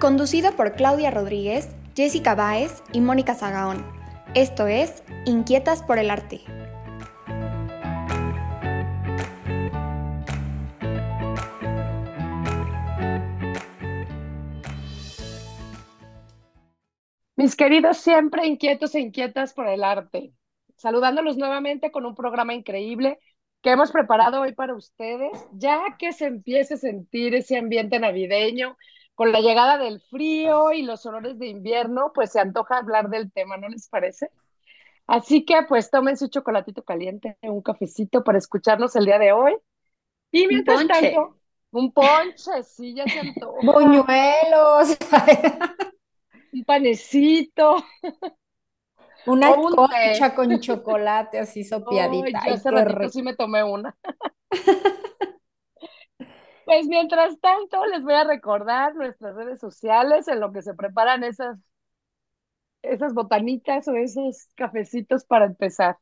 Conducido por Claudia Rodríguez, Jessica Báez y Mónica Zagaón. Esto es Inquietas por el Arte. Mis queridos siempre inquietos e inquietas por el arte, saludándolos nuevamente con un programa increíble que hemos preparado hoy para ustedes, ya que se empiece a sentir ese ambiente navideño, con la llegada del frío y los olores de invierno, pues se antoja hablar del tema, ¿no les parece? Así que pues tomen su chocolatito caliente, un cafecito para escucharnos el día de hoy. Y mientras un ponche. tanto, un ponche, sí, ya se antoja. Buñuelos, Un panecito. una un concha té. con chocolate así sopeadita. Ay, yo Ay, hace qué ratito rico. sí me tomé una. Pues mientras tanto, les voy a recordar nuestras redes sociales en lo que se preparan esas, esas botanitas o esos cafecitos para empezar.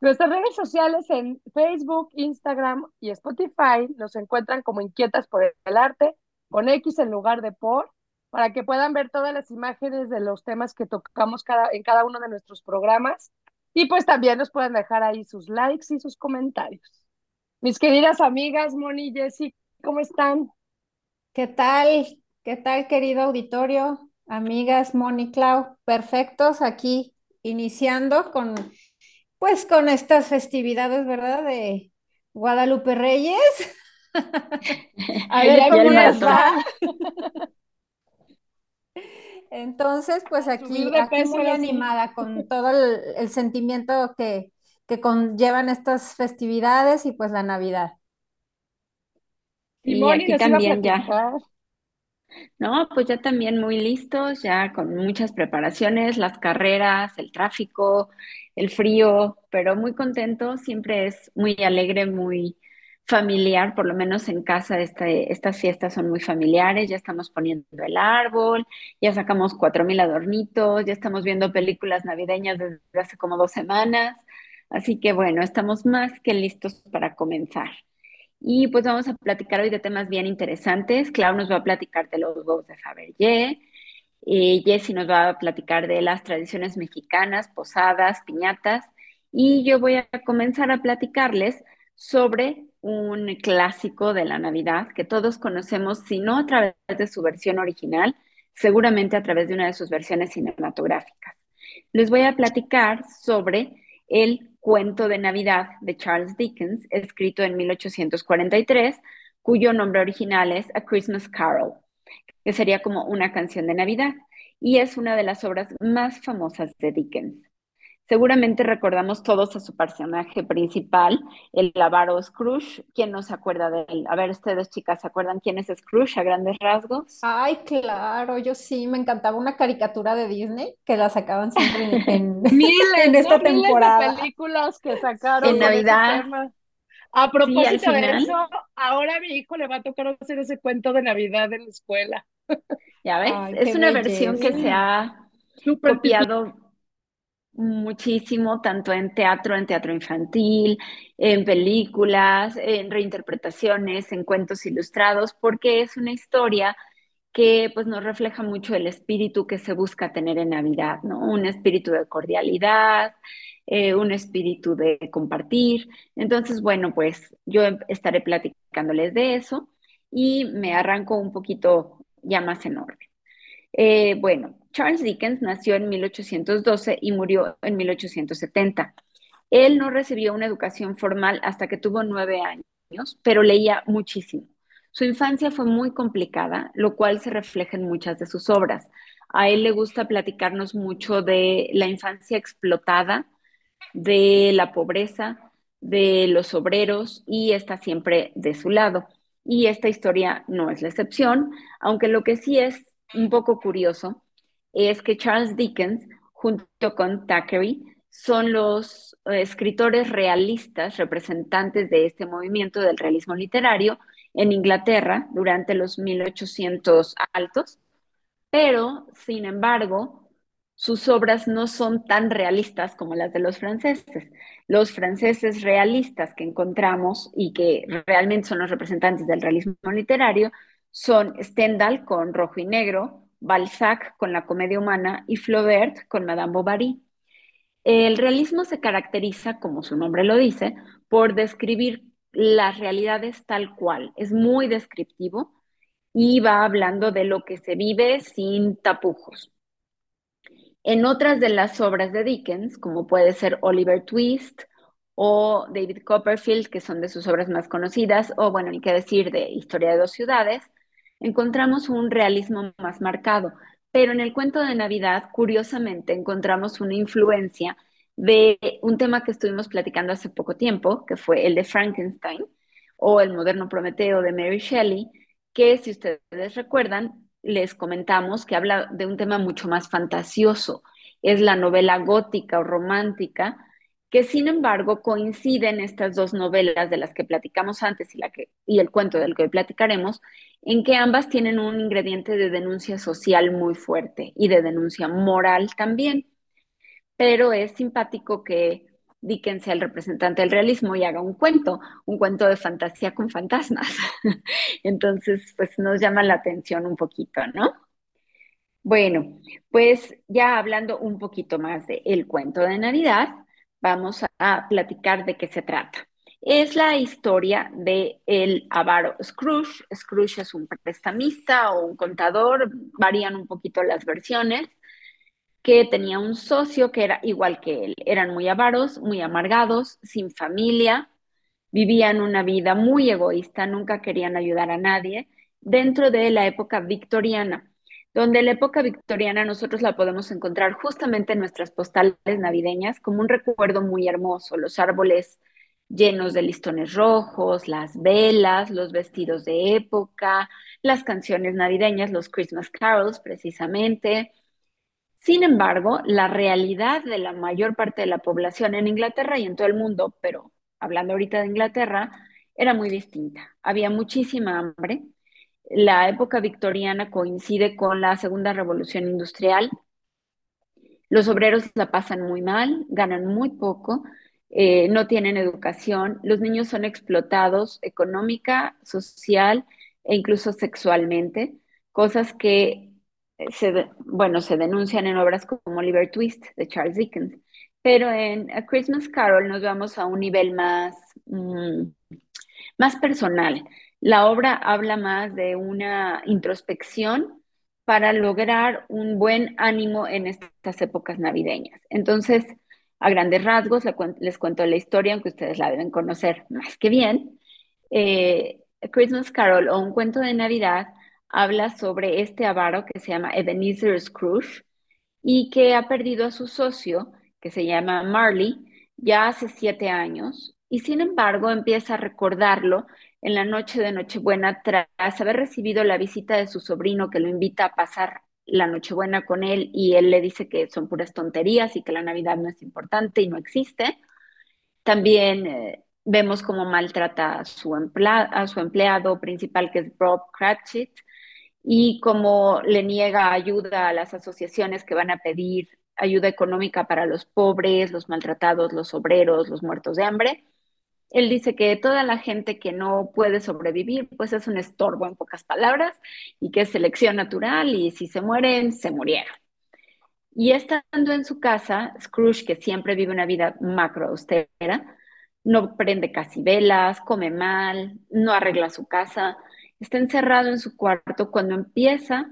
Nuestras redes sociales en Facebook, Instagram y Spotify nos encuentran como Inquietas por el Arte, con X en lugar de por, para que puedan ver todas las imágenes de los temas que tocamos cada, en cada uno de nuestros programas. Y pues también nos pueden dejar ahí sus likes y sus comentarios. Mis queridas amigas, Moni y Jessy, ¿cómo están? ¿Qué tal? ¿Qué tal, querido auditorio? Amigas, Moni, Clau, perfectos aquí, iniciando con, pues, con estas festividades, ¿verdad? De Guadalupe Reyes. A ver ya cómo les va. Entonces, pues aquí, muy animada con todo el, el sentimiento que, que conllevan estas festividades y pues la Navidad. Y Y aquí nos iba a también ya. ¿no? Pues ya también muy listos, ya con muchas preparaciones, las carreras, el tráfico, el frío, pero muy contentos, siempre es muy alegre, muy familiar, por lo menos en casa este, estas fiestas son muy familiares, ya estamos poniendo el árbol, ya sacamos cuatro mil adornitos, ya estamos viendo películas navideñas desde hace como dos semanas, así que bueno, estamos más que listos para comenzar. Y pues vamos a platicar hoy de temas bien interesantes. Clau nos va a platicar de los huevos de Fabergé. Eh, Jessie nos va a platicar de las tradiciones mexicanas, posadas, piñatas. Y yo voy a comenzar a platicarles sobre un clásico de la Navidad que todos conocemos, si no a través de su versión original, seguramente a través de una de sus versiones cinematográficas. Les voy a platicar sobre el cuento de Navidad de Charles Dickens, escrito en 1843, cuyo nombre original es A Christmas Carol, que sería como una canción de Navidad, y es una de las obras más famosas de Dickens. Seguramente recordamos todos a su personaje principal, el avaro Scrooge. ¿Quién no se acuerda de él? A ver, ustedes, chicas, ¿se acuerdan quién es Scrooge a grandes rasgos? Ay, claro, yo sí, me encantaba una caricatura de Disney que la sacaban siempre en, en- Miles, en esta. Miles de temporada. películas que sacaron En Navidad. A Sí, propósito de eso, ahora a mi hijo le va a tocar hacer ese cuento de Navidad en la escuela. Ya ves, Ay, es una versión que se ha Súper copiado muchísimo, tanto en teatro, en teatro infantil, en películas, en reinterpretaciones, en cuentos ilustrados, porque es una historia que pues nos refleja mucho el espíritu que se busca tener en Navidad, ¿no? Un espíritu de cordialidad, eh, un espíritu de compartir. Entonces, bueno, pues yo em- estaré platicándoles de eso y me arranco un poquito ya más en orden. Eh, bueno, Charles Dickens nació en 1812 y murió en 1870. Él no recibió una educación formal hasta que tuvo nueve años, pero leía muchísimo. Su infancia fue muy complicada, lo cual se refleja en muchas de sus obras. A él le gusta platicarnos mucho de la infancia explotada, de la pobreza, de los obreros y está siempre de su lado. Y esta historia no es la excepción, aunque lo que sí es un poco curioso es que Charles Dickens, junto con Thackeray, son los escritores realistas representantes de este movimiento del realismo literario en Inglaterra durante los 1800 altos, pero, sin embargo, sus obras no son tan realistas como las de los franceses. Los franceses realistas que encontramos y que realmente son los representantes del realismo literario son Stendhal con Rojo y Negro, Balzac con la comedia humana y Flaubert con Madame Bovary. El realismo se caracteriza, como su nombre lo dice, por describir las realidades tal cual. Es muy descriptivo y va hablando de lo que se vive sin tapujos. En otras de las obras de Dickens, como puede ser Oliver Twist o David Copperfield, que son de sus obras más conocidas, o bueno, ni qué decir de Historia de dos ciudades, encontramos un realismo más marcado. Pero en el cuento de Navidad, curiosamente, encontramos una influencia de un tema que estuvimos platicando hace poco tiempo, que fue el de Frankenstein o el moderno Prometeo de Mary Shelley, que si ustedes recuerdan, les comentamos que habla de un tema mucho más fantasioso. Es la novela gótica o romántica, que sin embargo coinciden estas dos novelas de las que platicamos antes y, la que, y el cuento del que hoy platicaremos, en que ambas tienen un ingrediente de denuncia social muy fuerte y de denuncia moral también. Pero es simpático que Dickens sea el representante del realismo y haga un cuento, un cuento de fantasía con fantasmas. Entonces, pues nos llama la atención un poquito, ¿no? Bueno, pues ya hablando un poquito más de el cuento de Navidad, vamos a platicar de qué se trata. Es la historia de el avaro Scrooge. Scrooge es un prestamista o un contador, varían un poquito las versiones que tenía un socio que era igual que él. Eran muy avaros, muy amargados, sin familia, vivían una vida muy egoísta, nunca querían ayudar a nadie, dentro de la época victoriana, donde la época victoriana nosotros la podemos encontrar justamente en nuestras postales navideñas como un recuerdo muy hermoso, los árboles llenos de listones rojos, las velas, los vestidos de época, las canciones navideñas, los Christmas carols precisamente, sin embargo, la realidad de la mayor parte de la población en Inglaterra y en todo el mundo, pero hablando ahorita de Inglaterra, era muy distinta. Había muchísima hambre. La época victoriana coincide con la segunda revolución industrial. Los obreros la pasan muy mal, ganan muy poco, eh, no tienen educación, los niños son explotados económica, social e incluso sexualmente, cosas que se, bueno, se denuncian en obras como Oliver Twist de Charles Dickens, pero en A Christmas Carol nos vamos a un nivel más, mm, más personal. La obra habla más de una introspección para lograr un buen ánimo en estas épocas navideñas. Entonces, a grandes rasgos, les cuento la historia, aunque ustedes la deben conocer más que bien. Eh, Christmas Carol o un cuento de Navidad habla sobre este avaro que se llama Ebenezer Scrooge y que ha perdido a su socio, que se llama Marley, ya hace siete años, y sin embargo empieza a recordarlo en la noche de Nochebuena tras haber recibido la visita de su sobrino que lo invita a pasar la Nochebuena con él y él le dice que son puras tonterías y que la Navidad no es importante y no existe. También eh, vemos cómo maltrata a su, a su empleado principal, que es Bob Cratchit, y cómo le niega ayuda a las asociaciones que van a pedir ayuda económica para los pobres, los maltratados, los obreros, los muertos de hambre. Él dice que toda la gente que no puede sobrevivir, pues es un estorbo en pocas palabras y que es selección natural y si se mueren, se murieron. Y estando en su casa, Scrooge, que siempre vive una vida macro austera, no prende casi velas, come mal, no arregla su casa, está encerrado en su cuarto cuando empieza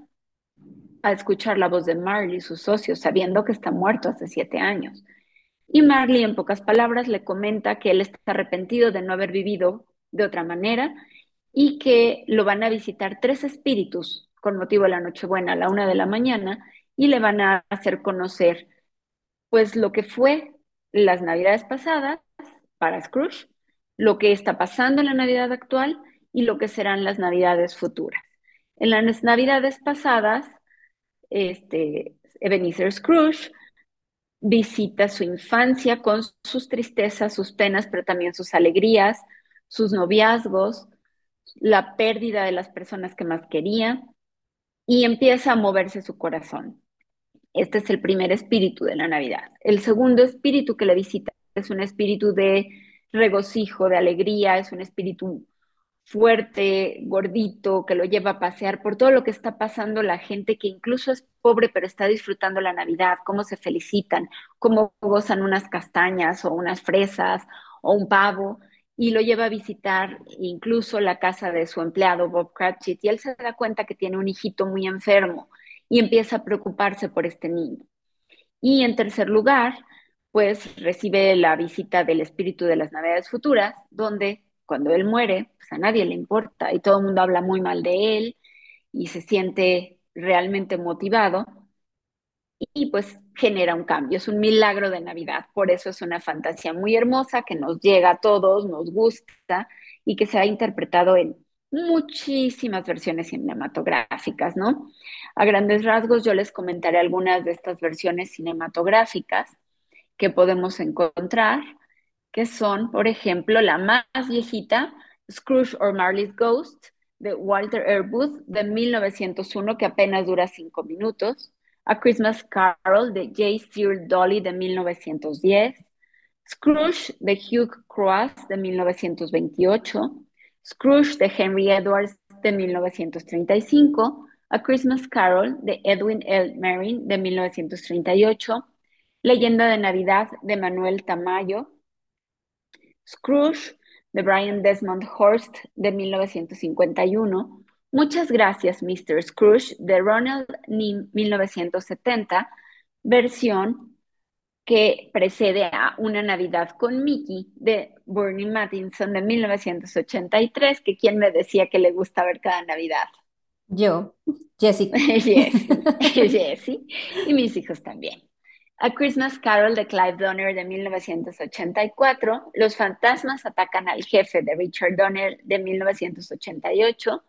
a escuchar la voz de Marley, su socio, sabiendo que está muerto hace siete años. Y Marley, en pocas palabras, le comenta que él está arrepentido de no haber vivido de otra manera y que lo van a visitar tres espíritus con motivo de la Nochebuena a la una de la mañana y le van a hacer conocer pues lo que fue las navidades pasadas para Scrooge, lo que está pasando en la Navidad actual y lo que serán las Navidades futuras. En las Navidades pasadas, este, Ebenezer Scrooge visita su infancia con sus tristezas, sus penas, pero también sus alegrías, sus noviazgos, la pérdida de las personas que más quería y empieza a moverse su corazón. Este es el primer espíritu de la Navidad. El segundo espíritu que le visita es un espíritu de regocijo, de alegría, es un espíritu fuerte, gordito, que lo lleva a pasear por todo lo que está pasando la gente que incluso es pobre pero está disfrutando la Navidad, cómo se felicitan, cómo gozan unas castañas o unas fresas o un pavo y lo lleva a visitar incluso la casa de su empleado Bob Cratchit y él se da cuenta que tiene un hijito muy enfermo y empieza a preocuparse por este niño. Y en tercer lugar, pues recibe la visita del espíritu de las Navidades futuras, donde cuando él muere, pues a nadie le importa y todo el mundo habla muy mal de él y se siente realmente motivado y pues genera un cambio, es un milagro de Navidad, por eso es una fantasía muy hermosa que nos llega a todos, nos gusta y que se ha interpretado en muchísimas versiones cinematográficas, ¿no? A grandes rasgos yo les comentaré algunas de estas versiones cinematográficas que podemos encontrar que son, por ejemplo, la más viejita, Scrooge or Marley's Ghost, de Walter. Booth, de 1901, que apenas dura cinco minutos. A Christmas Carol, de J. Searle Dolly, de 1910. Scrooge, de Hugh Cross, de 1928. Scrooge, de Henry Edwards, de 1935. A Christmas Carol, de Edwin L. Merrin, de 1938. Leyenda de Navidad, de Manuel Tamayo, Scrooge de Brian Desmond Horst de 1951, Muchas gracias, Mr. Scrooge de Ronald Nim 1970, versión que precede a Una Navidad con Mickey de Bernie Mattinson de 1983, que quien me decía que le gusta ver cada Navidad. Yo, Jessica. Jessie, y mis hijos también. A Christmas Carol de Clive Donner de 1984, Los fantasmas atacan al jefe de Richard Donner de 1988,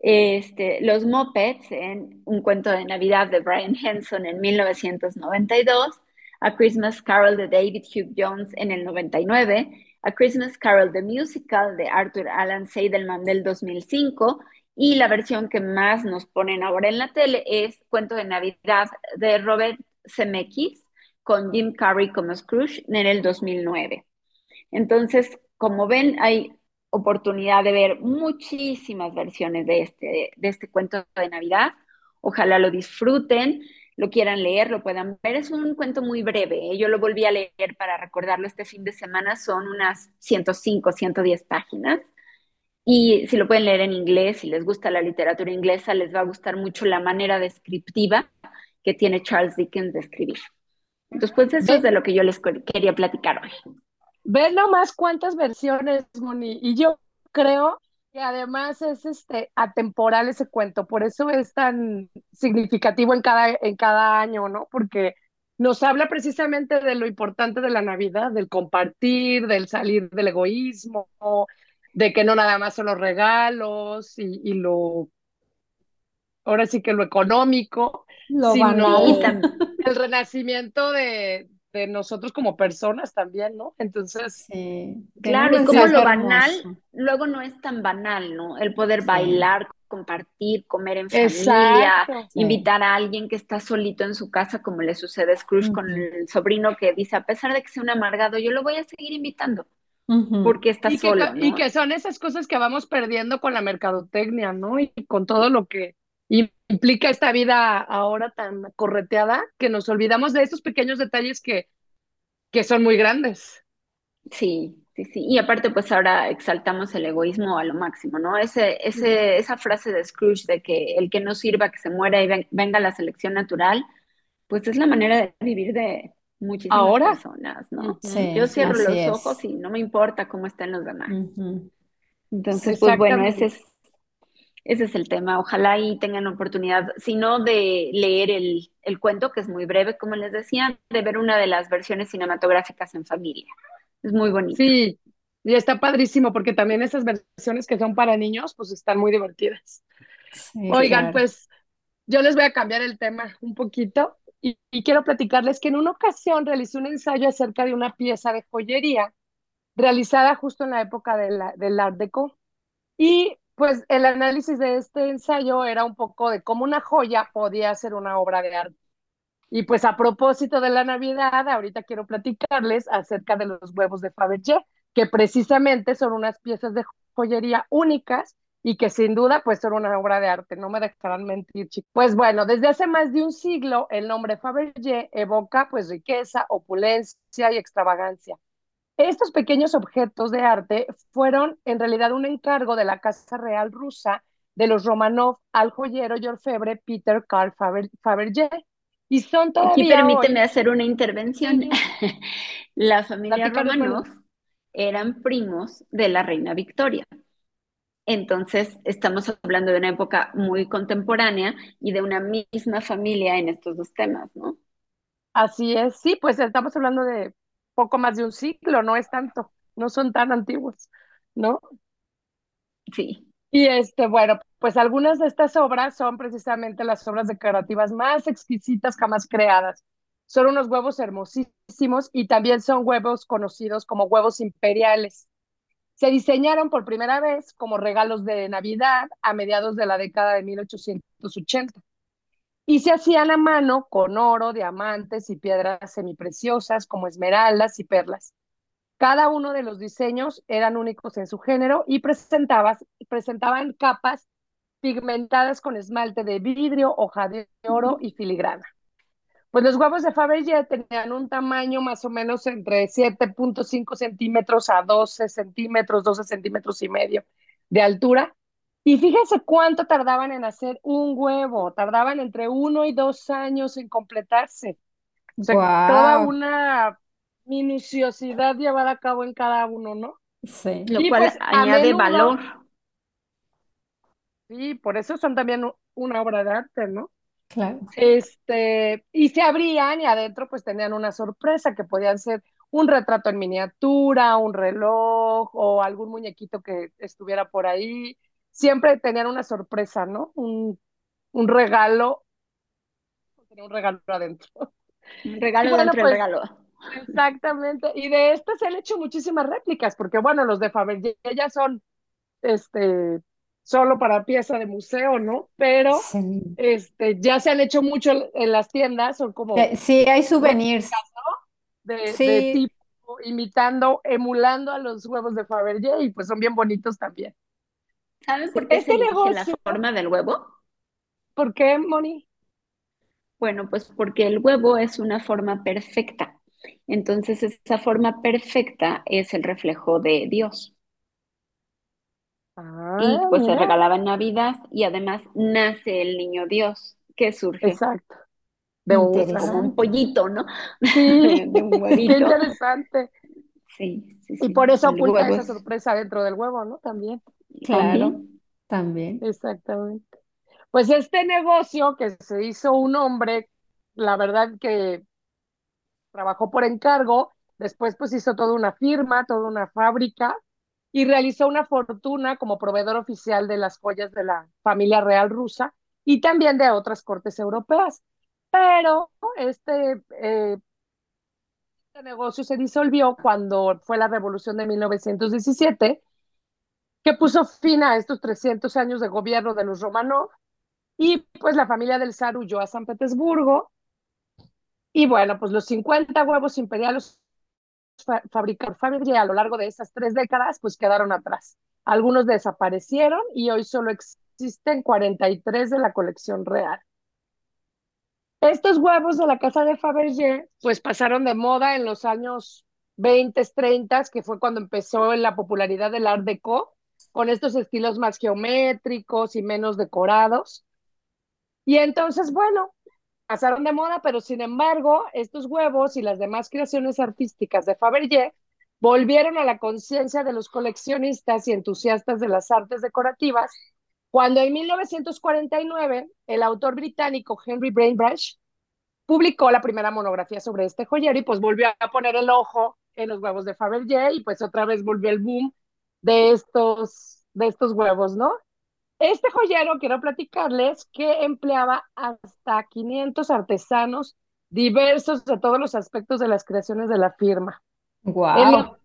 este, Los Muppets en Un cuento de Navidad de Brian Henson en 1992, A Christmas Carol de David Hugh Jones en el 99, A Christmas Carol the Musical de Arthur Alan Seidelman del 2005 y la versión que más nos ponen ahora en la tele es Cuento de Navidad de Robert CMX con Jim Carrey como Scrooge en el 2009. Entonces, como ven, hay oportunidad de ver muchísimas versiones de este, de este cuento de Navidad. Ojalá lo disfruten, lo quieran leer, lo puedan ver. Es un cuento muy breve. ¿eh? Yo lo volví a leer para recordarlo este fin de semana. Son unas 105, 110 páginas. Y si lo pueden leer en inglés, si les gusta la literatura inglesa, les va a gustar mucho la manera descriptiva que tiene Charles Dickens de escribir. Entonces, pues eso es de lo que yo les quería platicar hoy. Ve nomás cuántas versiones, Moni, y yo creo que además es este atemporal ese cuento, por eso es tan significativo en cada, en cada año, ¿no? Porque nos habla precisamente de lo importante de la Navidad, del compartir, del salir del egoísmo, de que no nada más son los regalos y, y lo, ahora sí que lo económico, Lo sino banal. el renacimiento de, de nosotros como personas también, ¿no? Entonces, Sí, Claro, y como lo banal, hermoso. luego no es tan banal, ¿no? El poder Sí. bailar, compartir, comer en familia, exacto. Sí. invitar a alguien que está solito en su casa, como le sucede a Scrooge con el sobrino que dice, a pesar de que sea un amargado, yo lo voy a seguir invitando porque está Y que, solo, y que son esas cosas que vamos perdiendo con la mercadotecnia, ¿no? Y con todo lo que implica esta vida ahora tan correteada, que nos olvidamos de esos pequeños detalles que, que son muy grandes. Sí, Sí, sí, y aparte pues ahora exaltamos el egoísmo a lo máximo, ¿no? Ese, ese, esa frase de Scrooge de que el que no sirva, que se muera y venga la selección natural, pues es la manera de vivir de muchísimas ¿Ahora? personas, ¿no? Sí, Yo cierro los es. ojos y no me importa cómo estén los demás. Entonces, pues bueno, ese es, ese es el tema. Ojalá y tengan oportunidad, si no de leer el, el cuento, que es muy breve, como les decía, de ver una de las versiones cinematográficas en familia. Es muy bonito. Sí, y está padrísimo porque también esas versiones que son para niños, pues están muy divertidas. Sí, Oigan, claro. pues yo les voy a cambiar el tema un poquito y, y quiero platicarles que en una ocasión realicé un ensayo acerca de una pieza de joyería realizada justo en la época de la- del Art Deco. Y pues el análisis de este ensayo era un poco de cómo una joya podía ser una obra de arte. Y pues a propósito de la Navidad, ahorita quiero platicarles acerca de los huevos de Fabergé, que precisamente son unas piezas de joyería únicas y que sin duda pues son una obra de arte, no me dejarán mentir, chicos. Pues bueno, desde hace más de un siglo el nombre Fabergé evoca pues riqueza, opulencia y extravagancia. Estos pequeños objetos de arte fueron en realidad un encargo de la Casa Real rusa de los Romanov al joyero y orfebre Peter Faber- Fabergé. Y son Aquí todavía permíteme hoy, hacer una intervención. Sí. La familia Romanov eran primos de la reina Victoria. Entonces, estamos hablando de una época muy contemporánea y de una misma familia en estos dos temas, ¿no? así es, sí, pues estamos hablando de poco más de un siglo, no es tanto, no son tan antiguos, ¿no? Sí. Y este, bueno, pues algunas de estas obras son precisamente las obras decorativas más exquisitas jamás creadas. Son unos huevos hermosísimos y también son huevos conocidos como huevos imperiales. Se diseñaron por primera vez como regalos de Navidad a mediados de la década de 1880 y se hacían a mano con oro, diamantes y piedras semipreciosas como esmeraldas y perlas. Cada uno de los diseños eran únicos en su género y presentaban capas pigmentadas con esmalte de vidrio, hoja de oro y filigrana. Pues los huevos de Fabergé tenían un tamaño más o menos entre 7.5 centímetros a 12 centímetros, 12 centímetros y medio de altura. Y fíjense cuánto tardaban en hacer un huevo. Tardaban entre uno y dos años en completarse. O sea, toda una minuciosidad llevada a cabo en cada uno, ¿no? Sí, Lo Y cual pues añade menudo, valor. sí, por eso son también una obra de arte, ¿no? claro. Este, y se abrían y adentro pues tenían una sorpresa que podían ser un retrato en miniatura, un reloj o algún muñequito que estuviera por ahí. Siempre tenían una sorpresa, ¿no? Un, un regalo, tenía un regalo adentro. Un regalo bueno, dentro del pues regalo. exactamente. Y de estas se han hecho muchísimas réplicas, porque bueno, los de Fabergé ya son este, solo para pieza de museo, ¿no? Pero Sí. este, ya se han hecho mucho en las tiendas, son como Eh, sí, hay souvenirs. de, de Sí, tipo imitando, emulando a los huevos de Fabergé y pues son bien bonitos también. ¿Saben por qué se Este la negocio, forma del huevo? ¿por qué, Moni? Bueno, pues porque el huevo es una forma perfecta. Entonces, esa forma perfecta es el reflejo de Dios. Y Ah, pues se regalaba en Navidad y además nace el niño Dios que surge exacto, de un, como un pollito, ¿no? Sí, De un qué huevito. interesante. Sí, sí, Y sí. por eso El oculta esa es sorpresa dentro del huevo, ¿no? También, Claro, también. exactamente. Pues este negocio que se hizo un hombre, la verdad que trabajó por encargo, después pues hizo toda una firma, toda una fábrica y realizó una fortuna como proveedor oficial de las joyas de la familia real rusa y también de otras cortes europeas. Pero este, eh, este negocio se disolvió cuando fue la revolución de 1917, que puso fin a estos 300 años de gobierno de los Romanov y pues la familia del zar huyó a San Petersburgo y bueno, pues los 50 huevos imperiales fa fabricados a lo largo de esas tres décadas, pues quedaron atrás. Algunos desaparecieron y hoy solo existen 43 de la colección real. Estos huevos de la casa de Fabergé, pues pasaron de moda en los años 20, 30, que fue cuando empezó la popularidad del Art Deco, con estos estilos más geométricos y menos decorados. Y entonces, bueno, pasaron de moda, pero sin embargo, estos huevos y las demás creaciones artísticas de Fabergé volvieron a la conciencia de los coleccionistas y entusiastas de las artes decorativas cuando en 1949 el autor británico Henry Brainbrush publicó la primera monografía sobre este joyero y pues volvió a poner el ojo en los huevos de Fabergé y pues otra vez volvió el boom de estos, de estos huevos, ¿no? Este joyero, quiero platicarles que empleaba hasta 500 artesanos diversos de todos los aspectos de las creaciones de la firma. Wow.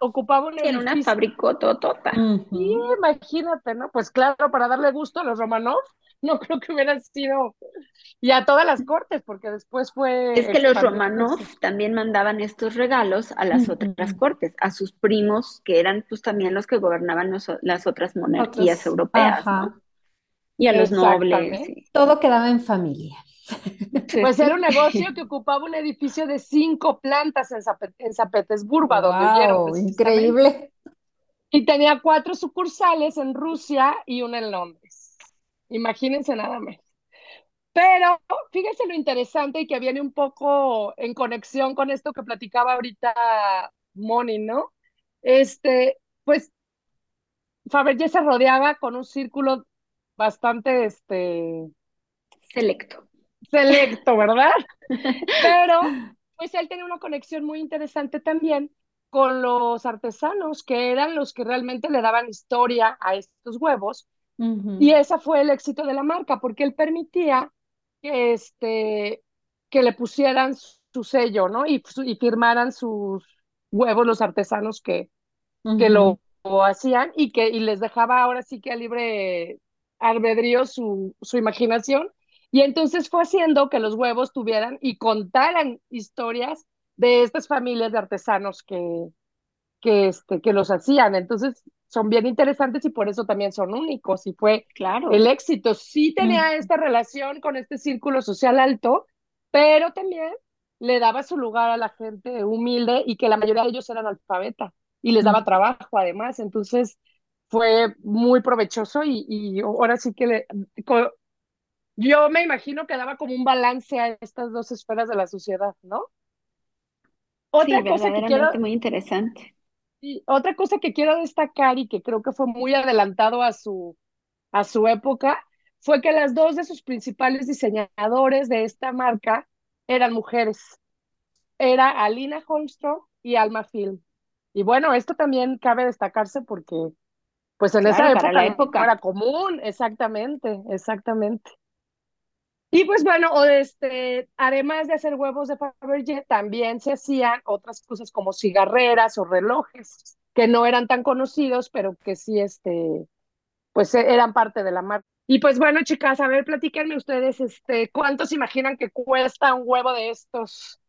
ocupaba un En una fabricototota. Sí, imagínate, ¿no? Pues claro, para darle gusto a los Romanov, no creo que hubieran sido y a todas las cortes, porque después fue. Es que los Romanov también mandaban estos regalos a las otras cortes, a sus primos, que eran pues también los que gobernaban las otras monarquías europeas, ¿no? Y a los nobles. Todo quedaba en familia. Pues era un negocio que ocupaba un edificio de cinco plantas en, San Petersburgo, donde vivieron. Increíble. Y tenía cuatro sucursales en Rusia y una en Londres. Imagínense nada más. Pero fíjense lo interesante y que viene un poco en conexión con esto que platicaba ahorita Moni, ¿no? Este, pues Fabergé se rodeaba con un círculo bastante, este... Selecto. Selecto, ¿verdad? Pero, pues él tenía una conexión muy interesante también con los artesanos, que eran los que realmente le daban historia a estos huevos. Y ese fue el éxito de la marca, porque él permitía que, este, que le pusieran su sello, ¿no? Y, y firmaran sus huevos los artesanos que, que lo, hacían y que y les dejaba ahora sí que a libre albedrío su, su imaginación. Y entonces fue haciendo que los huevos tuvieran y contaran historias de estas familias de artesanos que, que, este, que los hacían. Entonces son bien interesantes y por eso también son únicos y fue claro. el éxito. Sí tenía esta relación con este círculo social alto, pero también le daba su lugar a la gente humilde y que la mayoría de ellos eran alfabeta y les daba trabajo además. Entonces fue muy provechoso y, y ahora sí que le, yo me imagino que daba como un balance a estas dos esferas de la sociedad, ¿no? Otra sí, cosa que quiero, muy interesante otra cosa que quiero destacar y que creo que fue muy adelantado a su, a su época fue que las dos de sus principales diseñadores de esta marca eran mujeres. Era Alina Holmstrom y Alma Film. Y bueno, esto también cabe destacarse porque pues en esa época, época era común, exactamente, exactamente. Y pues bueno, este, además de hacer huevos de Fabergé, también se hacían otras cosas como cigarreras o relojes, que no eran tan conocidos, pero que sí, este, pues e, eran parte de la marca. Y pues bueno, chicas, a ver, platíquenme ustedes, este, ¿cuántos imaginan que cuesta un huevo de estos?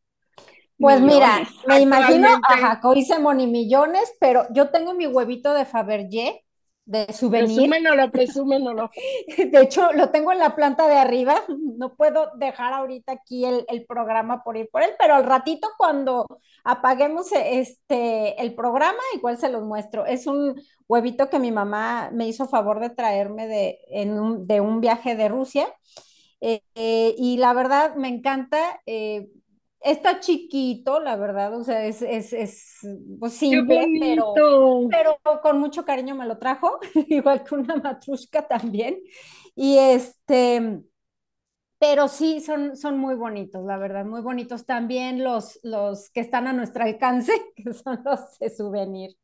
Pues mira, me imagino, ajá, hice monimillones, pero yo tengo mi huevito de Fabergé de souvenir. Presúmenlo, presúmenlo. De hecho, lo tengo en la planta de arriba. No puedo dejar ahorita aquí el, el, programa por ir por él, pero al ratito cuando apaguemos este, el programa, igual se los muestro. Es un huevito que mi mamá me hizo favor de traerme de, en un, de un viaje de Rusia. Eh, eh, y la verdad me encanta. Eh, está chiquito, la verdad, o sea, es, es, es pues, simple, pero, pero con mucho cariño me lo trajo, igual que una matrushka también. Y este, pero sí, son, son muy bonitos, la verdad, muy bonitos también los, los que están a nuestro alcance, que son los de souvenir.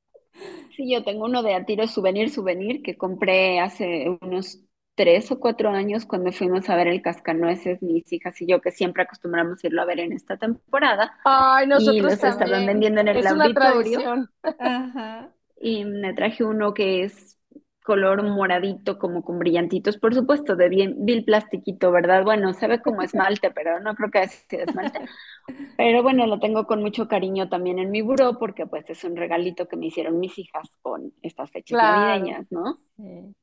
Sí, yo tengo uno de Atiro Souvenir Souvenir que compré hace unos tres o cuatro años cuando fuimos a ver el Cascanueces, mis hijas y yo, que siempre acostumbramos irlo a ver en esta temporada. Ay, nosotros y los estaban vendiendo en el auditorio. Ajá. Y me traje uno que es color moradito, como con brillantitos, por supuesto, de bien, vil plastiquito, ¿verdad? Bueno, se ve como esmalte, pero no creo que sea esmalte. Pero bueno, lo tengo con mucho cariño también en mi buró, porque pues es un regalito que me hicieron mis hijas con estas fechas navideñas, ¿no? Sí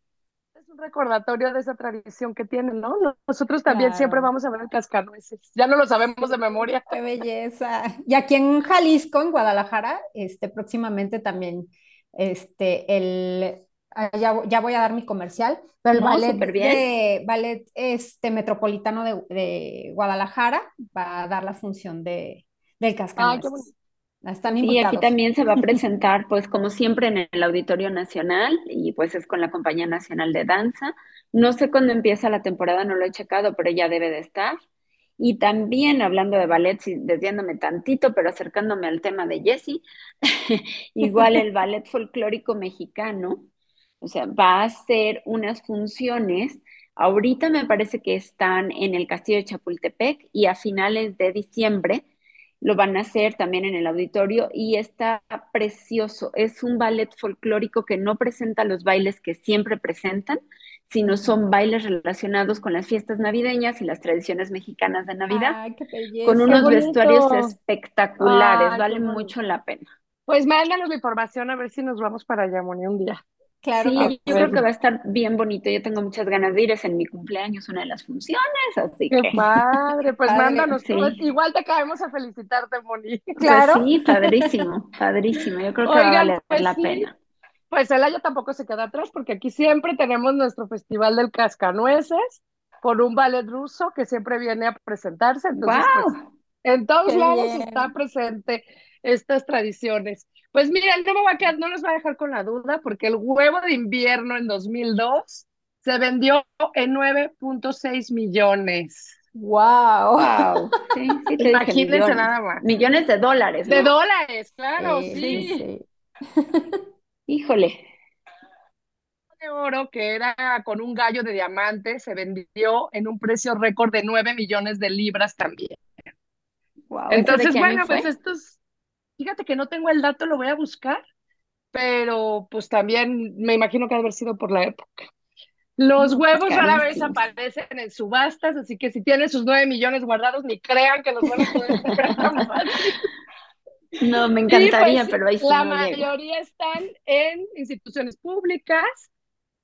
es un recordatorio de esa tradición que tienen, ¿no? Nosotros también siempre vamos a ver el cascanueces. Ya no lo sabemos de memoria. Qué belleza. Y aquí en Jalisco, en Guadalajara, este, próximamente también, este, el, ah, ya, voy a dar mi comercial, pero el ballet, de, ballet este, metropolitano de, Guadalajara va a dar la función de, del cascanueces. Y aquí también se va a presentar, pues como siempre, en el Auditorio Nacional y pues es con la Compañía Nacional de Danza. No sé cuándo empieza la temporada, no lo he checado, pero ya debe de estar. Y también hablando de ballet, desviándome tantito, pero acercándome al tema de Jessie, igual el ballet folclórico mexicano, o sea, va a hacer unas funciones. Ahorita me parece que están en el Castillo de Chapultepec y a finales de diciembre lo van a hacer también en el auditorio y está precioso. Es un ballet folclórico que no presenta los bailes que siempre presentan, sino son bailes relacionados con las fiestas navideñas y las tradiciones mexicanas de Navidad, con unos vestuarios espectaculares, vale mucho la pena. Pues mándanos la información a ver si nos vamos para allá, Moni, un día. Claro, sí, yo creo que va a estar bien bonito. Yo tengo muchas ganas de ir. Es en mi cumpleaños una de las funciones, así Qué padre, pues mándanos. igual te caemos a felicitarte, Moni. Claro. Pues sí, padrísimo, padrísimo. Yo creo que va a valer pues la pena. Pues el año tampoco se queda atrás porque aquí siempre tenemos nuestro festival del cascanueces por un ballet ruso que siempre viene a presentarse. Entonces, pues, en todos lados está presente estas tradiciones. Pues mira, no me va a quedar, no los voy a dejar con la duda, porque el huevo de invierno en 2002 se vendió en 9.6 millones. Wow. wow. Sí, sí Imagínense nada más. Millones de dólares. De dólares, claro, sí. Híjole. De oro que era con un gallo de diamante se vendió en un precio récord de 9 millones de libras también. Wow, Entonces, bueno, pues estos Fíjate que no tengo el dato, lo voy a buscar, pero pues también me imagino que ha haber sido por la época. Los huevos rara vez aparecen en subastas, así que si tienen sus nueve millones guardados, ni crean que los van a poder comprar tan fácil. No, me encantaría, pues, pero ahí sí La mayoría están en instituciones públicas,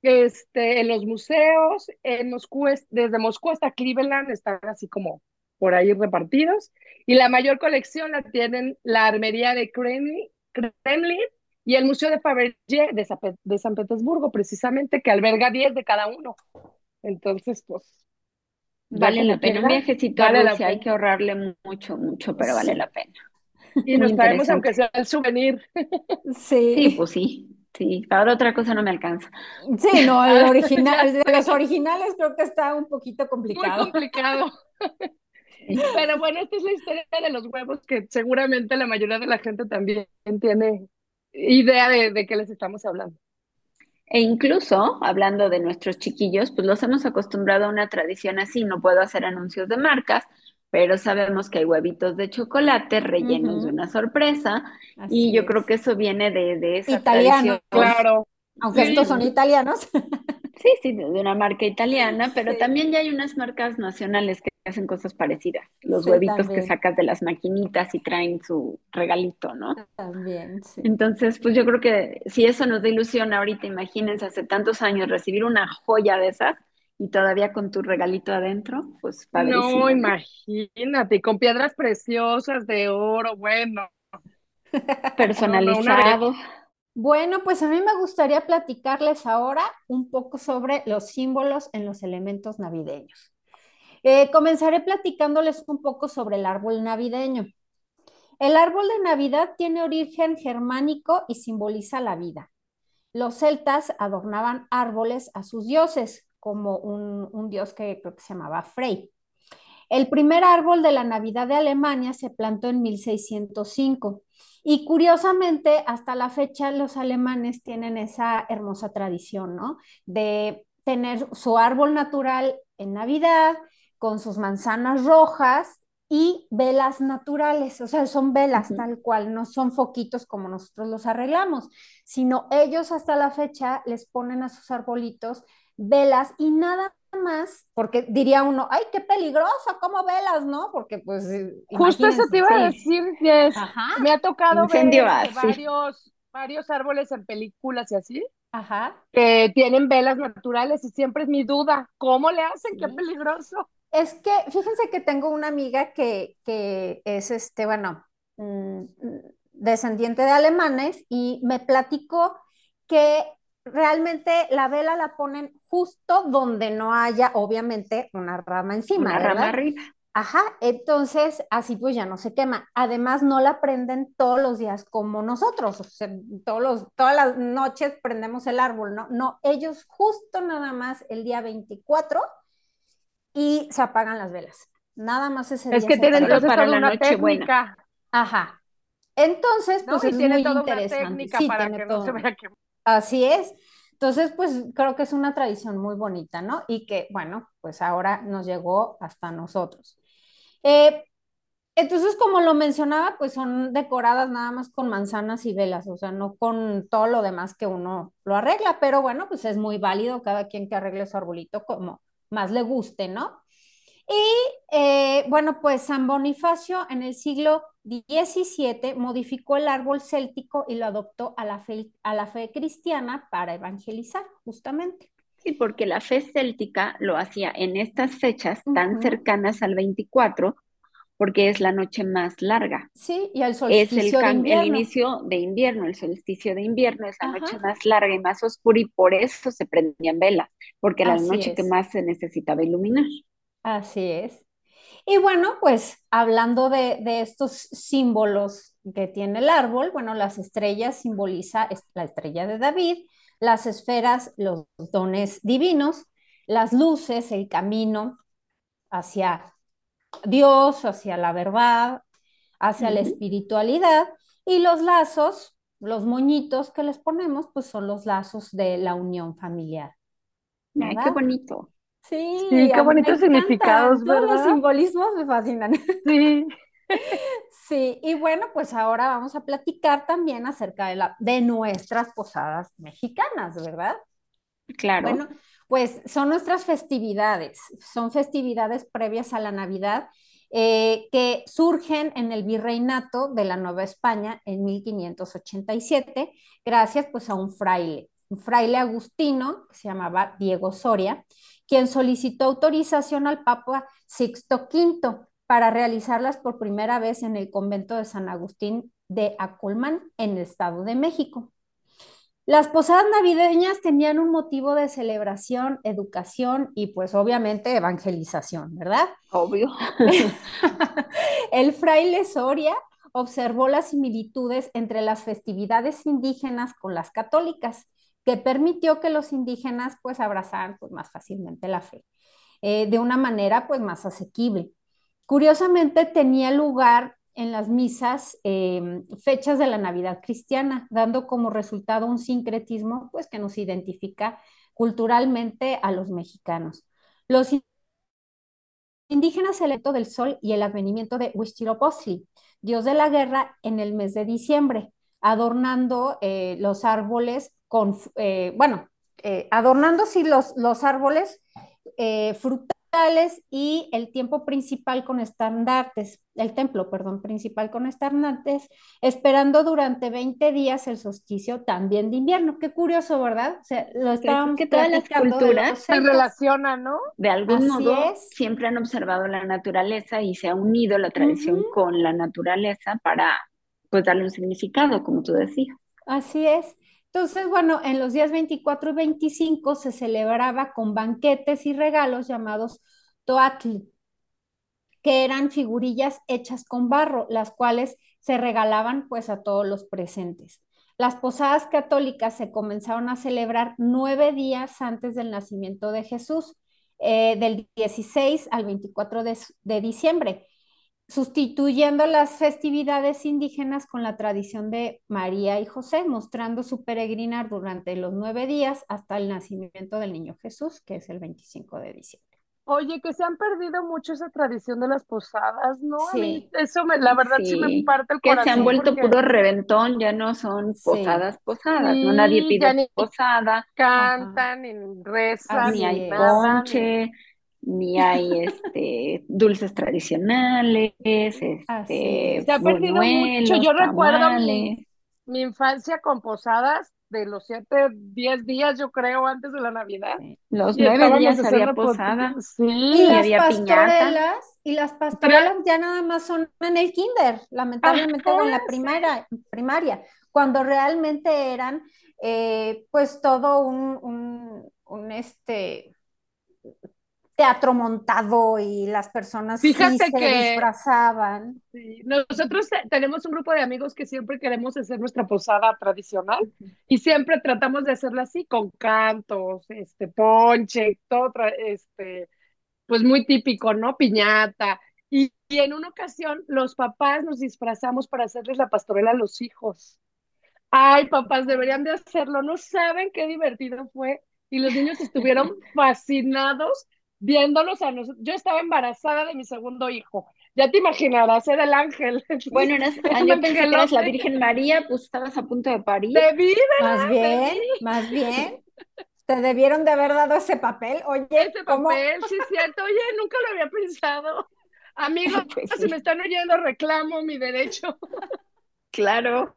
este, en los museos, en Moscú, desde Moscú hasta Cleveland están así como por ahí repartidos. Y la mayor colección la tienen la Armería de Kremlin, y el Museo de Fabergé de, San Petersburgo, precisamente, que alberga 10 de cada uno. Entonces, pues... Vale la pena. Un viajecito a Rusia, hay que ahorrarle mucho, mucho, pero vale la pena. Y nos traemos aunque sea el souvenir. Sí. Sí, pues sí. Sí, para otra cosa no me alcanza. Sí, no, el original, de los originales creo que está un poquito complicado. Muy complicado. Pero bueno, esta es la historia de los huevos que seguramente la mayoría de la gente también tiene idea de, de qué les estamos hablando. E incluso, hablando de nuestros chiquillos, pues los hemos acostumbrado a una tradición así, no puedo hacer anuncios de marcas, pero sabemos que hay huevitos de chocolate rellenos de una sorpresa, y yo creo que eso viene de, de esa Italiano, claro. Aunque estos son italianos. Sí, sí, de una marca italiana, pero también ya hay unas marcas nacionales que hacen cosas parecidas. Los huevitos que sacas de las maquinitas y traen su regalito, ¿no? También, sí. Entonces, pues yo creo que si eso nos da ilusión ahorita, imagínense hace tantos años recibir una joya de esas y todavía con tu regalito adentro, pues padrísimo. No, imagínate, con piedras preciosas de oro, bueno. Personalizado. Bueno, pues a mí me gustaría platicarles ahora un poco sobre los símbolos en los elementos navideños. Eh, comenzaré platicándoles un poco sobre el árbol navideño. El árbol de Navidad tiene origen germánico y simboliza la vida. Los celtas adornaban árboles a sus dioses, como un, un dios que creo que se llamaba Frey. El primer árbol de la Navidad de Alemania se plantó en 1605 y curiosamente, hasta la fecha, los alemanes tienen esa hermosa tradición, ¿no? De tener su árbol natural en Navidad, con sus manzanas rojas y velas naturales, o sea, son velas tal cual, no son foquitos como nosotros los arreglamos, sino ellos hasta la fecha les ponen a sus arbolitos velas y nada más, porque diría uno, ay, qué peligroso, ¿cómo velas, no? Porque pues... Eh, Justo eso te iba a decir, Jess. Me ha tocado ver varios, varios árboles en películas y así. Ajá. que tienen velas naturales y siempre es mi duda, ¿cómo le hacen? Qué Sí. peligroso. Es que fíjense que tengo una amiga que, que es este, bueno, mm, descendiente de alemanes y me platicó que realmente la vela la ponen justo donde no haya, obviamente, una rama encima, Una rama arriba. Ajá, entonces así pues ya no se quema. Además, no la prenden todos los días como nosotros, o sea, todos los, todas las noches prendemos el árbol, ¿no? No, ellos justo nada más el día 24 y se apagan las velas. Nada más ese Es día que tienen entonces para la una Nochebuena. técnica, Ajá. Entonces, ¿no? pues es tienen muy toda una interesante. técnica Sí, para tiene que no se todo. vea que... Así es. Entonces, pues creo que es una tradición muy bonita, ¿no? Y que, bueno, pues ahora nos llegó hasta nosotros. Eh, entonces, como lo mencionaba, pues son decoradas nada más con manzanas y velas, o sea, no con todo lo demás que uno lo arregla, pero bueno, pues es muy válido cada quien que arregle su arbolito como más le guste, ¿no? Y eh, bueno, pues San Bonifacio en el siglo XVII modificó el árbol céltico y lo adoptó a la fe, a la fe cristiana para evangelizar, justamente. Sí, porque la fe céltica lo hacía en estas fechas tan cercanas al 24, porque es la noche más larga. Sí, y al Es el, solsticio de cam- el invierno. inicio de invierno, el solsticio de invierno es la noche más larga y más oscura y por eso se prendían velas, porque era la noche que más se necesitaba iluminar. así es. Y bueno, pues hablando de, de estos símbolos que tiene el árbol, bueno, las estrellas simboliza la estrella de David, las esferas, los dones divinos, las luces, el camino hacia Dios, hacia la verdad, hacia la espiritualidad, y los lazos, los moñitos que les ponemos, pues son los lazos de la unión familiar, Ay, qué ¿verdad? bonito. Sí, Sí, qué bonitos significados, encantan, todos los ¿verdad? simbolismos me fascinan. Sí. Sí, y bueno, pues ahora vamos a platicar también acerca de, la, de nuestras posadas mexicanas, ¿verdad? Claro. Bueno, pues son nuestras festividades, son festividades previas a la Navidad eh, que surgen en el virreinato de la Nueva España en 1587, gracias pues a un fraile, un fraile agustino que se llamaba Diego Soria, quien solicitó autorización al Papa Sixto V para realizarlas por primera vez en el convento de San Agustín de Acolmán, en el Estado de México. Las posadas navideñas tenían un motivo de celebración, educación y pues obviamente evangelización, ¿verdad? Obvio. El fraile Soria observó las similitudes entre las festividades indígenas con las católicas, que permitió que los indígenas pues abrazaran pues, más fácilmente la fe, eh, de una manera pues más asequible. Curiosamente tenía lugar en las misas eh, fechas de la Navidad cristiana, dando como resultado un sincretismo pues, que nos identifica culturalmente a los mexicanos. Los indígenas el del sol y el advenimiento de Huitzilopochtli, dios de la guerra, en el mes de diciembre, adornando eh, los árboles con, eh, bueno, eh, adornando sí los, los árboles frutales y el tiempo principal con estandartes, el templo, perdón, principal con estandartes, esperando durante 20 días el solsticio también de invierno. Qué curioso, ¿verdad? O sea, lo estábamos que todas las culturas Se celtas. relaciona, ¿no? De algún Así modo es. siempre han observado la naturaleza y se ha unido la tradición con la naturaleza para pues darle un significado, como tú decías. Así es. Entonces, bueno, en los días 24 y 25 se celebraba con banquetes y regalos llamados toatl, que eran figurillas hechas con barro, las cuales se regalaban pues a todos los presentes. Las posadas católicas se comenzaron a celebrar nueve días antes del nacimiento de Jesús, eh, del 16 al 24 de, de diciembre sustituyendo las festividades indígenas con la tradición de María y José, mostrando su peregrinar durante los nueve días hasta el nacimiento del niño Jesús, que es el 25 de diciembre. Oye, que se han perdido mucho esa tradición de las posadas, ¿no? A mí Sí, eso me, la verdad sí me Sí, parte el que se han corazón vuelto porque puro reventón, ya no son sí, posadas, posadas, no nadie sí, pide ya ni posada, ajá, cantan, ni rezan, ni hay nada, ponche, ni hay este dulces tradicionales, Así este Se ha es. perdido mucho. Yo recuerdo mi, infancia con posadas desde los siete, diez días, yo creo, antes de la Navidad. Los nueve días había posada. Sí. Y las pastorelas, y las pastorelas ya nada más son en el kinder, lamentablemente, o en la primaria, primaria, cuando realmente eran, eh, pues, todo un, un, un este teatro montado y las personas Fíjate sí se que disfrazaban. Sí, Nosotros tenemos un grupo de amigos que siempre queremos hacer nuestra posada tradicional y siempre tratamos de hacerla así, con cantos, este, ponche, todo, este, pues muy típico, ¿no? Piñata. Y, y en una ocasión los papás nos disfrazamos para hacerles la pastorela a los hijos. Ay, papás, deberían de hacerlo, no saben qué divertido fue. Y los niños estuvieron fascinados viéndonos a nosotros. Yo estaba embarazada de mi segundo hijo. Ya te imaginarás, era el ángel. Bueno, eras, yo pensé que eras la Virgen María, pues estabas a punto de parir. De vida. Más bien, más bien. Te debieron de haber dado ese papel. Oye, ese ¿cómo? papel, sí es cierto. Oye, nunca lo había pensado. Amigos, Pues si sí. me están oyendo, reclamo mi derecho. Claro,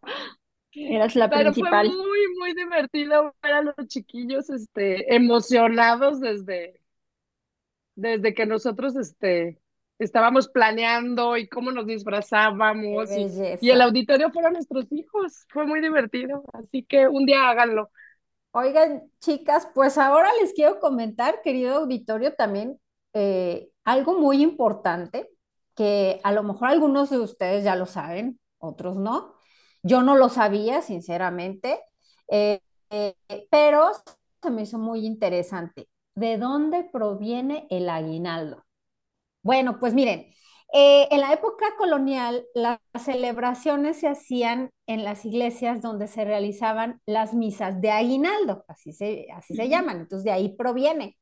eras la Pero principal. fue muy, muy divertido ver a los chiquillos este, emocionados desde, desde que nosotros este, estábamos planeando y cómo nos disfrazábamos. Y, y el auditorio fueron nuestros hijos. Fue muy divertido. Así que un día háganlo. Oigan, chicas, pues ahora les quiero comentar, querido auditorio, también eh, algo muy importante que a lo mejor algunos de ustedes ya lo saben, otros no. Yo no lo sabía, sinceramente, eh, eh, pero se me hizo muy interesante. ¿De dónde proviene el aguinaldo? Bueno, pues miren, eh, en la época colonial las celebraciones se hacían en las iglesias donde se realizaban las misas de aguinaldo, así se, así se llaman, entonces de ahí proviene,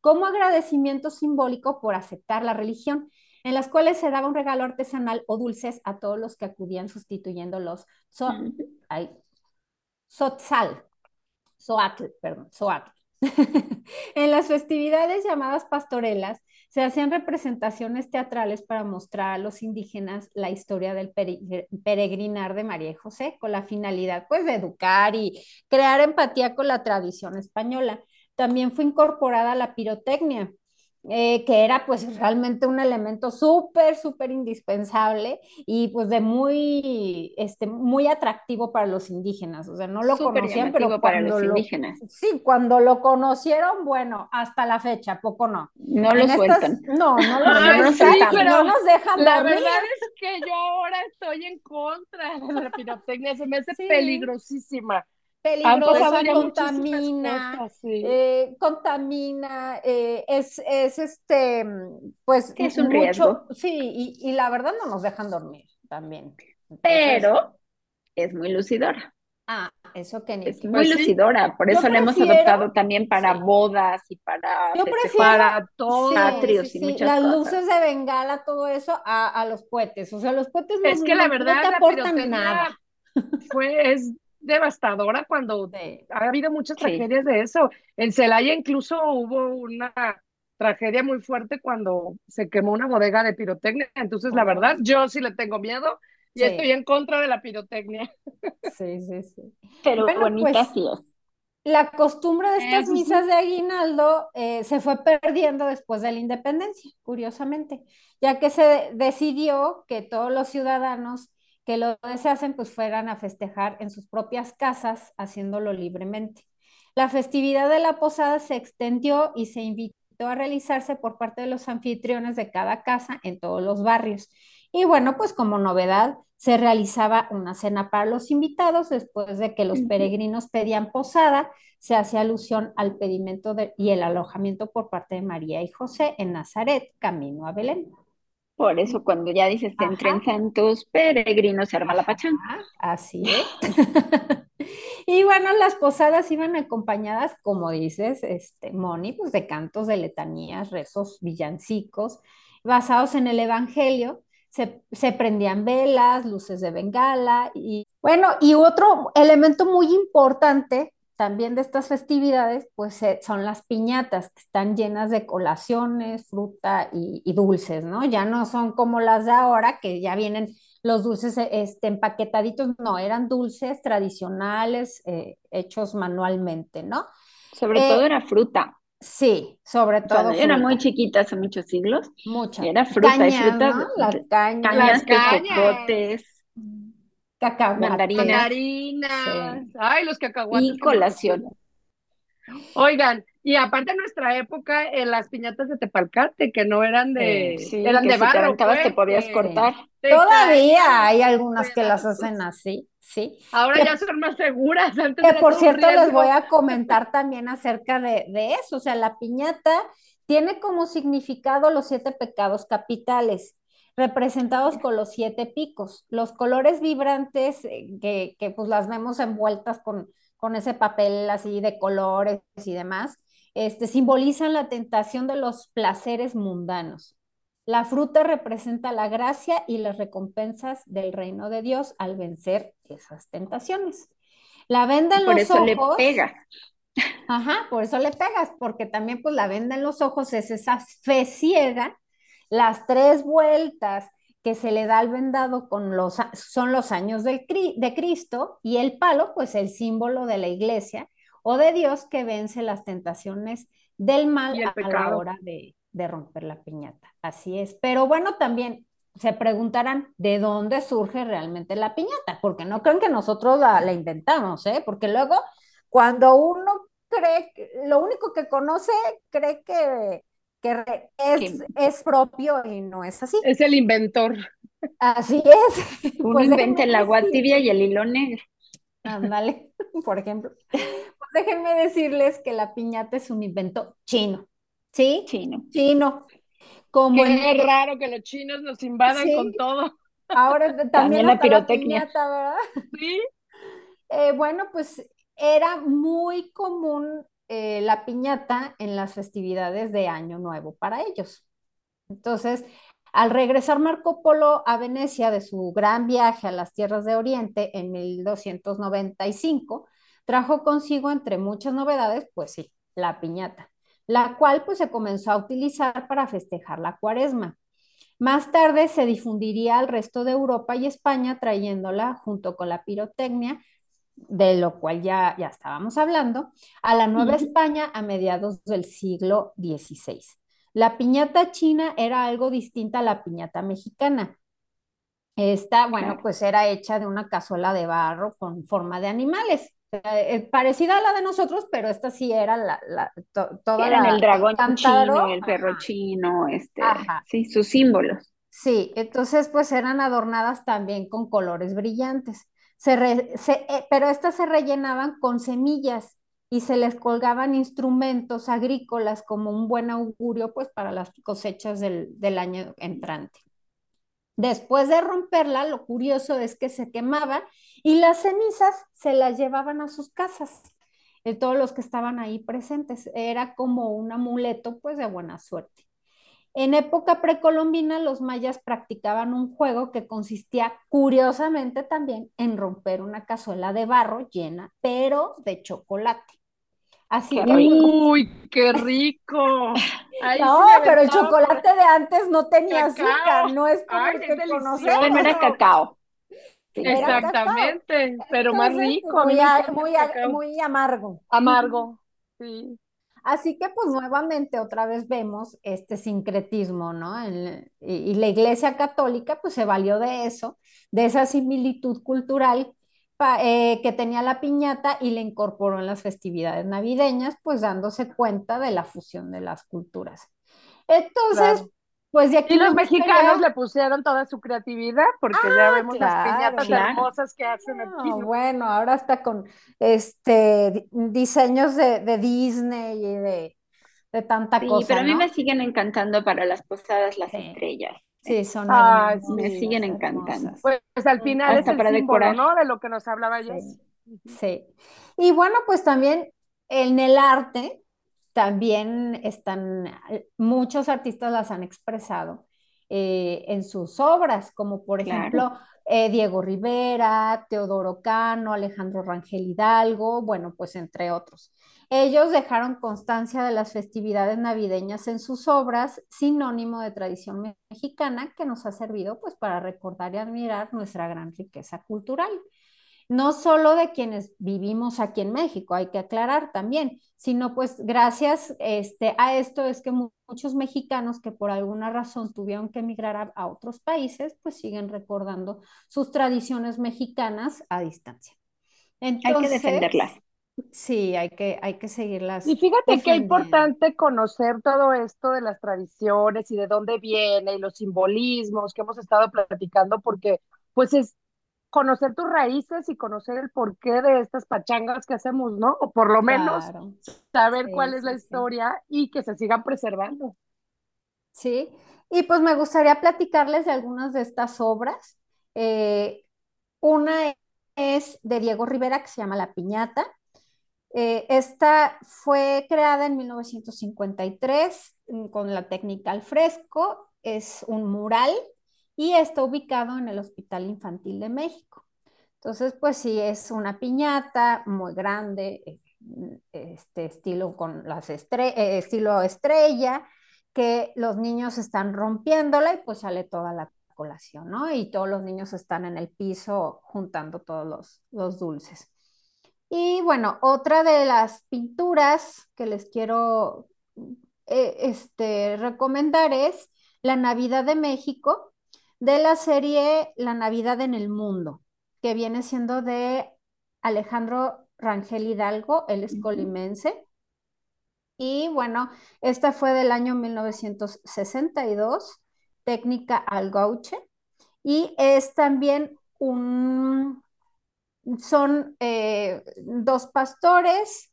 como agradecimiento simbólico por aceptar la religión, en las cuales se daba un regalo artesanal o dulces a todos los que acudían sustituyendo los so, ay, sotzal, soatl, perdón, soatl. En las festividades llamadas pastorelas se hacían representaciones teatrales para mostrar a los indígenas la historia del peregrinar de María y José, con la finalidad pues de educar y crear empatía con la tradición española. También fue incorporada la pirotecnia, eh, que era pues realmente un elemento súper, súper indispensable y pues de muy, este, muy atractivo para los indígenas. O sea, no lo Súper conocían, pero para cuando los lo, indígenas. sí, cuando lo conocieron, bueno, hasta la fecha, poco no. No lo estas- sueltan. no, no lo Ay, sueltan, sí, pero no nos dejan La dormir. verdad es que yo ahora estoy en contra de la pirotecnia. Se me hace Sí. peligrosísima. Peligrosa, contamina, cosas, sí. eh, contamina, eh, es, es este, pues es un mucho, riesgo. sí, y, y la verdad no nos dejan dormir también. Entonces, Pero es muy lucidora. ah, eso que ni Es muy Pues lucidora. Por eso la hemos adoptado también para sí. bodas y para Yo prefiero Para todo. sí, atrios sí, y muchas las cosas. luces de bengala, todo eso, a, a los cohetes. O sea, los cohetes no, Es que la no- no verdad, te aportan nada. fue, es devastadora cuando Sí. ha habido muchas Sí. tragedias de eso. En Celaya incluso hubo una tragedia muy fuerte cuando se quemó una bodega de pirotecnia. Entonces, la verdad, yo sí le tengo miedo y Sí. estoy en contra de la pirotecnia. Sí, sí, sí. Pero Bueno, bonita pues, sí es. La costumbre de estas Eso sí. misas de aguinaldo eh, se fue perdiendo después de la independencia, curiosamente, ya que se decidió que todos los ciudadanos que lo deseasen pues fueran a festejar en sus propias casas, haciéndolo libremente. La festividad de la posada se extendió y se invitó a realizarse por parte de los anfitriones de cada casa en todos los barrios. Y bueno, pues como novedad, se realizaba una cena para los invitados después de que los peregrinos pedían posada, se hacía alusión al pedimento de- y el alojamiento por parte de María y José en Nazaret, camino a Belén. Por eso cuando ya dices te Ajá. entrenchan tus peregrinos, se arma la pachanga. Así es. Y bueno, las posadas iban acompañadas, como dices, este, Moni, pues de cantos de letanías, rezos, villancicos, basados en el Evangelio. Se, se prendían velas, luces de bengala y bueno, y otro elemento muy importante también de estas festividades, pues eh, son las piñatas, que están llenas de colaciones, fruta y, y dulces, ¿no? Ya no son como las de ahora, que ya vienen los dulces este, empaquetaditos, no, eran dulces tradicionales eh, hechos manualmente, ¿no? Sobre todo era fruta. Sí, sobre todo. Cuando yo era muy chiquita hace muchos siglos. Mucha. Era fruta, Cañas, y fruta. ¿no? Las cañas. Cañas, cañas. Cacahuates. Mandarinas. Mandarinas. Ay, los cacahuates. y colación. Oigan, y aparte en nuestra época, en las piñatas de Tepalcate, que no eran de, Sí, eran que de si barro, pues, te podías cortar. te Todavía hay algunas que las hacen así, sí. Ahora Que- ya son más seguras. Antes Que por cierto les voy a comentar también acerca de, de eso. O sea, la piñata tiene como significado los siete pecados capitales, representados con los siete picos. Los colores vibrantes eh, que, que pues las vemos envueltas con, con ese papel así de colores y demás, este, simbolizan la tentación de los placeres mundanos. La fruta representa la gracia y las recompensas del reino de Dios al vencer esas tentaciones. La venda en Por los eso le ojos. pegas. Ajá, por eso le pegas, porque también pues la venda en los ojos es esa fe ciega, las tres vueltas que se le da al vendado con los, son los años del, de Cristo y el palo pues el símbolo de la iglesia o de Dios que vence las tentaciones del mal a la hora de, de romper la piñata. Así es, pero bueno, también se preguntarán de dónde surge realmente la piñata, porque no creen que nosotros la, la inventamos, ¿eh? Porque luego cuando uno cree, que- lo único que conoce, cree que, que es, es propio y no es así. Es el inventor. Así es. Uno Pues inventa el agua decir- tibia y el hilo negro. Ándale, por ejemplo. Pues déjenme decirles que la piñata es un invento chino, ¿sí? Chino. Chino. Como en- Qué raro que los chinos nos invadan Sí. con todo. ahora también, También la pirotecnia. piñata, ¿verdad? Sí. Eh, bueno, pues era muy común eh, la piñata en las festividades de Año Nuevo para ellos. Entonces, al regresar Marco Polo a Venecia de su gran viaje a las tierras de Oriente en 1295, trajo consigo, entre muchas novedades, pues sí, la piñata, la cual pues se comenzó a utilizar para festejar la cuaresma. Más tarde se difundiría al resto de Europa y España trayéndola junto con la pirotecnia, de lo cual ya, ya estábamos hablando, a la Nueva. España a mediados del siglo XVI. La piñata china era algo distinta a la piñata mexicana. Esta, bueno, pues era hecha de una cazuela de barro con forma de animales, eh, eh, parecida a la de nosotros, pero esta sí era la, la- to- toda Eran la el dragón cántaro, chino, el perro ajá. chino, este, Ajá. sí, sus símbolos. Sí, entonces pues eran adornadas también con colores brillantes. Se eh, pero estas se rellenaban con semillas y se les colgaban instrumentos agrícolas como un buen augurio pues para las cosechas del, del año entrante. Después de romperla, lo curioso es que se quemaba y las cenizas se las llevaban a sus casas. De todos los que estaban ahí presentes. Era como un amuleto pues de buena suerte. En época precolombina, los mayas practicaban un juego que consistía, curiosamente, también en romper una cazuela de barro llena, pero de chocolate. Así Qué que. Uy, qué rico. No, pero el chocolate de antes no tenía Cacao. azúcar, no es como Ay, el que conocemos. Bueno, era cacao. Sí. Exactamente, pero más rico. Muy, muy, muy amargo. Amargo. Sí. Así que pues nuevamente otra vez vemos este sincretismo, ¿no? Y, la Iglesia Católica pues se valió de eso, de esa similitud cultural eh, que tenía la piñata y la incorporó en las festividades navideñas, pues dándose cuenta de la fusión de las culturas. Entonces. Pues de aquí Y los mexicanos le pusieron toda su creatividad, porque ya vemos claro, las piñatas claro. hermosas que hacen aquí. No, ¿no? bueno, ahora está con este di- diseños de, de Disney y de, de tanta Sí, cosa, pero a mí me siguen encantando para las posadas las Sí. estrellas. Sí, son hermosas, Me siguen encantando. Pues, pues al final Hasta es el para símbolo, decorar. ¿no? De lo que nos hablaba. Sí, sí. Y bueno, pues también en el arte también están, muchos artistas las han expresado eh, en sus obras, como por Claro. ejemplo eh, Diego Rivera, Teodoro Cano, Alejandro Rangel Hidalgo, bueno, pues entre otros. Ellos dejaron constancia de las festividades navideñas en sus obras, sinónimo de tradición mexicana que nos ha servido pues para recordar y admirar nuestra gran riqueza cultural. No solo de quienes vivimos aquí en México, hay que aclarar también, sino pues gracias este, a esto es que muchos mexicanos que por alguna razón tuvieron que emigrar a, a otros países, pues siguen recordando sus tradiciones mexicanas a distancia. Entonces, hay que defenderlas. Sí, hay que, hay que seguirlas. Y fíjate qué importante conocer todo esto de las tradiciones y de dónde viene y los simbolismos que hemos estado platicando, porque pues es conocer tus raíces y conocer el porqué de estas pachangas que hacemos, ¿no? O por lo menos saber cuál es la historia y que se sigan preservando. Sí, y pues me gustaría platicarles de algunas de estas obras. Eh, una es de Diego Rivera que se llama La Piñata. Eh, esta fue creada en 1953 mm, con la técnica al fresco, es un mural y está ubicado en el Hospital Infantil de México. Entonces, pues sí, es una piñata muy grande, eh, este estilo con las eh, estilo estrella, que los niños están rompiéndola y pues sale toda la colación, ¿no? Y todos los niños están en el piso juntando todos los, dulces. Y bueno, otra de las pinturas que les quiero eh, este, recomendar es La Navidad de México, de la serie La Navidad en el Mundo, que viene siendo de Alejandro Rangel Hidalgo, él es colimense. Y bueno, esta fue del año 1962, técnica al gauche, y es también un, son eh, dos pastores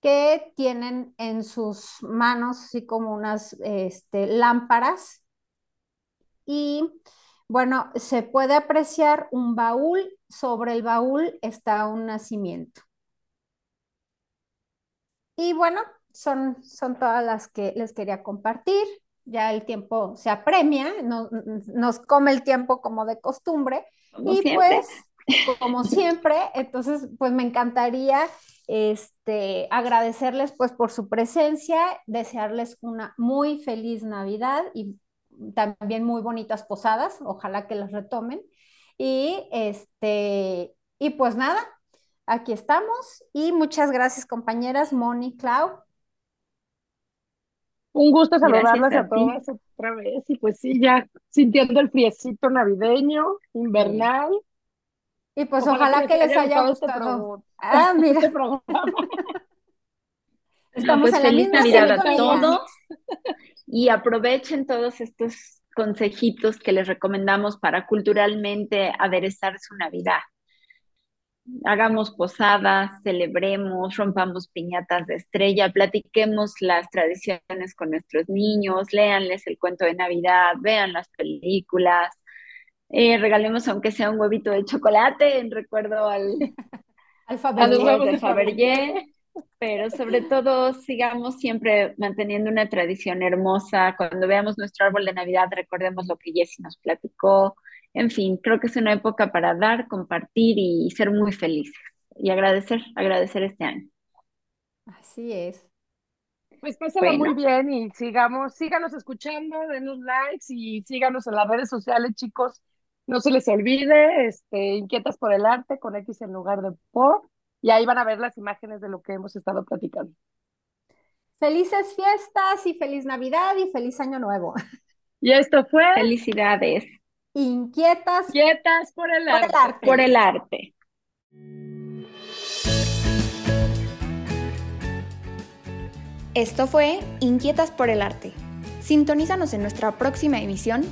que tienen en sus manos así como unas este, lámparas. Y bueno, se puede apreciar un baúl, sobre el baúl está un nacimiento. Y bueno, son, son todas las que les quería compartir. Ya el tiempo se apremia, nos come el tiempo como de costumbre. y pues como siempre. Entonces, pues me encantaría este, agradecerles pues por su presencia, desearles una muy feliz Navidad y también muy bonitas posadas, ojalá que las retomen. Y este, y pues nada, aquí estamos y muchas gracias compañeras Moni, Clau. Un gusto saludarlas a, todas otra vez y pues sí, ya sintiendo el friecito navideño, invernal. Y pues ojalá, que, les haya este gustado. ah, mira. Este Estamos pues en feliz la misma Navidad a todos y aprovechen todos estos consejitos que les recomendamos para culturalmente aderezar su Navidad. Hagamos posadas, celebremos, rompamos piñatas de estrella, platiquemos las tradiciones con nuestros niños, léanles el cuento de Navidad, vean las películas, eh, regalemos aunque sea un huevito de chocolate en recuerdo al, al Fabergé, pero sobre todo sigamos siempre manteniendo una tradición hermosa. Cuando veamos nuestro árbol de Navidad, recordemos lo que Jessie nos platicó. En fin, creo que es una época para dar, compartir y ser muy felices y agradecer, agradecer este año. Así es. Pues pásalo muy bien y sigamos, síganos escuchando, denos likes y síganos en las redes sociales, chicos. No se les olvide, este, Inquietas por el Arte con X en lugar de por, y ahí van a ver las imágenes de lo que hemos estado platicando. Felices fiestas y feliz Navidad y feliz Año Nuevo. Y esto fue. Felicidades. Inquietas. Inquietas por el, arte. Por el arte. Esto fue Inquietas por el arte. Sintonízanos en nuestra próxima emisión